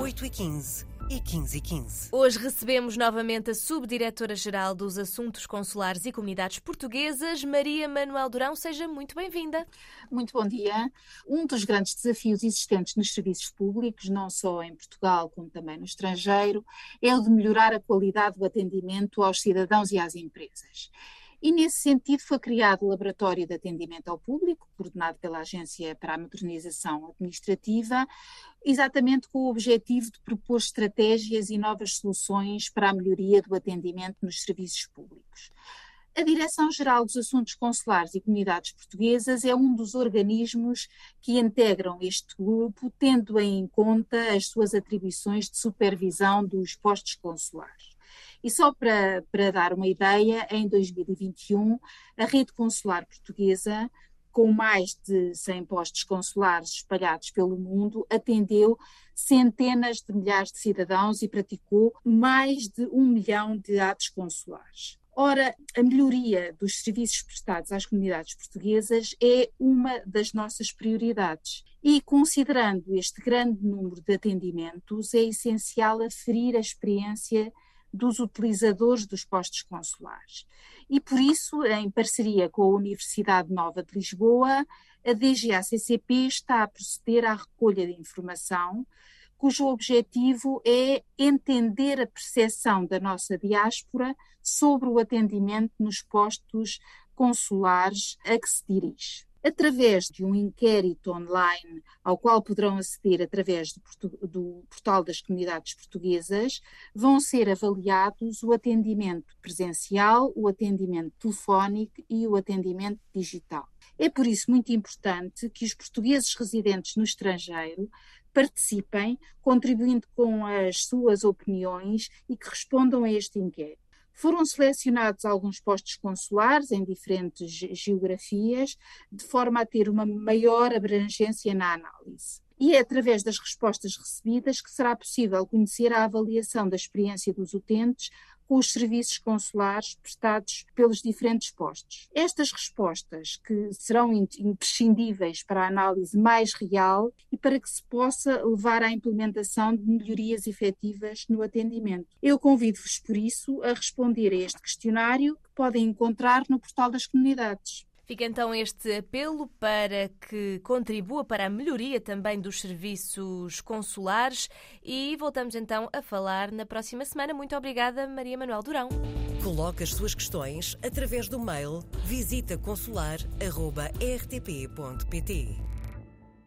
8h15 e 15 e 15. Hoje recebemos novamente a Subdiretora-Geral dos Assuntos Consulares e Comunidades Portuguesas, Maria Manuel Durão. Seja muito bem-vinda. Muito bom dia. Um dos grandes desafios existentes nos serviços públicos, não só em Portugal como também no estrangeiro, é o de melhorar a qualidade do atendimento aos cidadãos e às empresas. E, nesse sentido, foi criado o Laboratório de Atendimento ao Público, coordenado pela Agência para a Modernização Administrativa, exatamente com o objetivo de propor estratégias e novas soluções para a melhoria do atendimento nos serviços públicos. A Direção-Geral dos Assuntos Consulares e Comunidades Portuguesas é um dos organismos que integram este grupo, tendo em conta as suas atribuições de supervisão dos postos consulares. E só para, para dar uma ideia, em 2021, a rede consular portuguesa, com mais de 100 postos consulares espalhados pelo mundo, atendeu centenas de milhares de cidadãos e praticou mais de um milhão de atos consulares. Ora, a melhoria dos serviços prestados às comunidades portuguesas é uma das nossas prioridades. E considerando este grande número de atendimentos, é essencial aferir a experiência dos utilizadores dos postos consulares. E por isso, em parceria com a Universidade Nova de Lisboa, a DGACCP está a proceder à recolha de informação, cujo objetivo é entender a percepção da nossa diáspora sobre o atendimento nos postos consulares a que se dirige através de um inquérito online ao qual poderão aceder através do, do, portal das comunidades portuguesas, vão ser avaliados o atendimento presencial, o atendimento telefónico e o atendimento digital. É por isso muito importante que os portugueses residentes no estrangeiro participem, contribuindo com as suas opiniões e que respondam a este inquérito. Foram selecionados alguns postos consulares em diferentes geografias, de forma a ter uma maior abrangência na análise. E é através das respostas recebidas que será possível conhecer a avaliação da experiência dos utentes com os serviços consulares prestados pelos diferentes postos. Estas respostas, que serão imprescindíveis para a análise mais real e para que se possa levar à implementação de melhorias efetivas no atendimento. Eu convido-vos, por isso, a responder a este questionário que podem encontrar no portal das comunidades. Fica então este apelo para que contribua para a melhoria também dos serviços consulares e voltamos então a falar na próxima semana. Muito obrigada, Maria Manuel Durão. Coloque as suas questões através do mail visitaconsular.rtp.pt.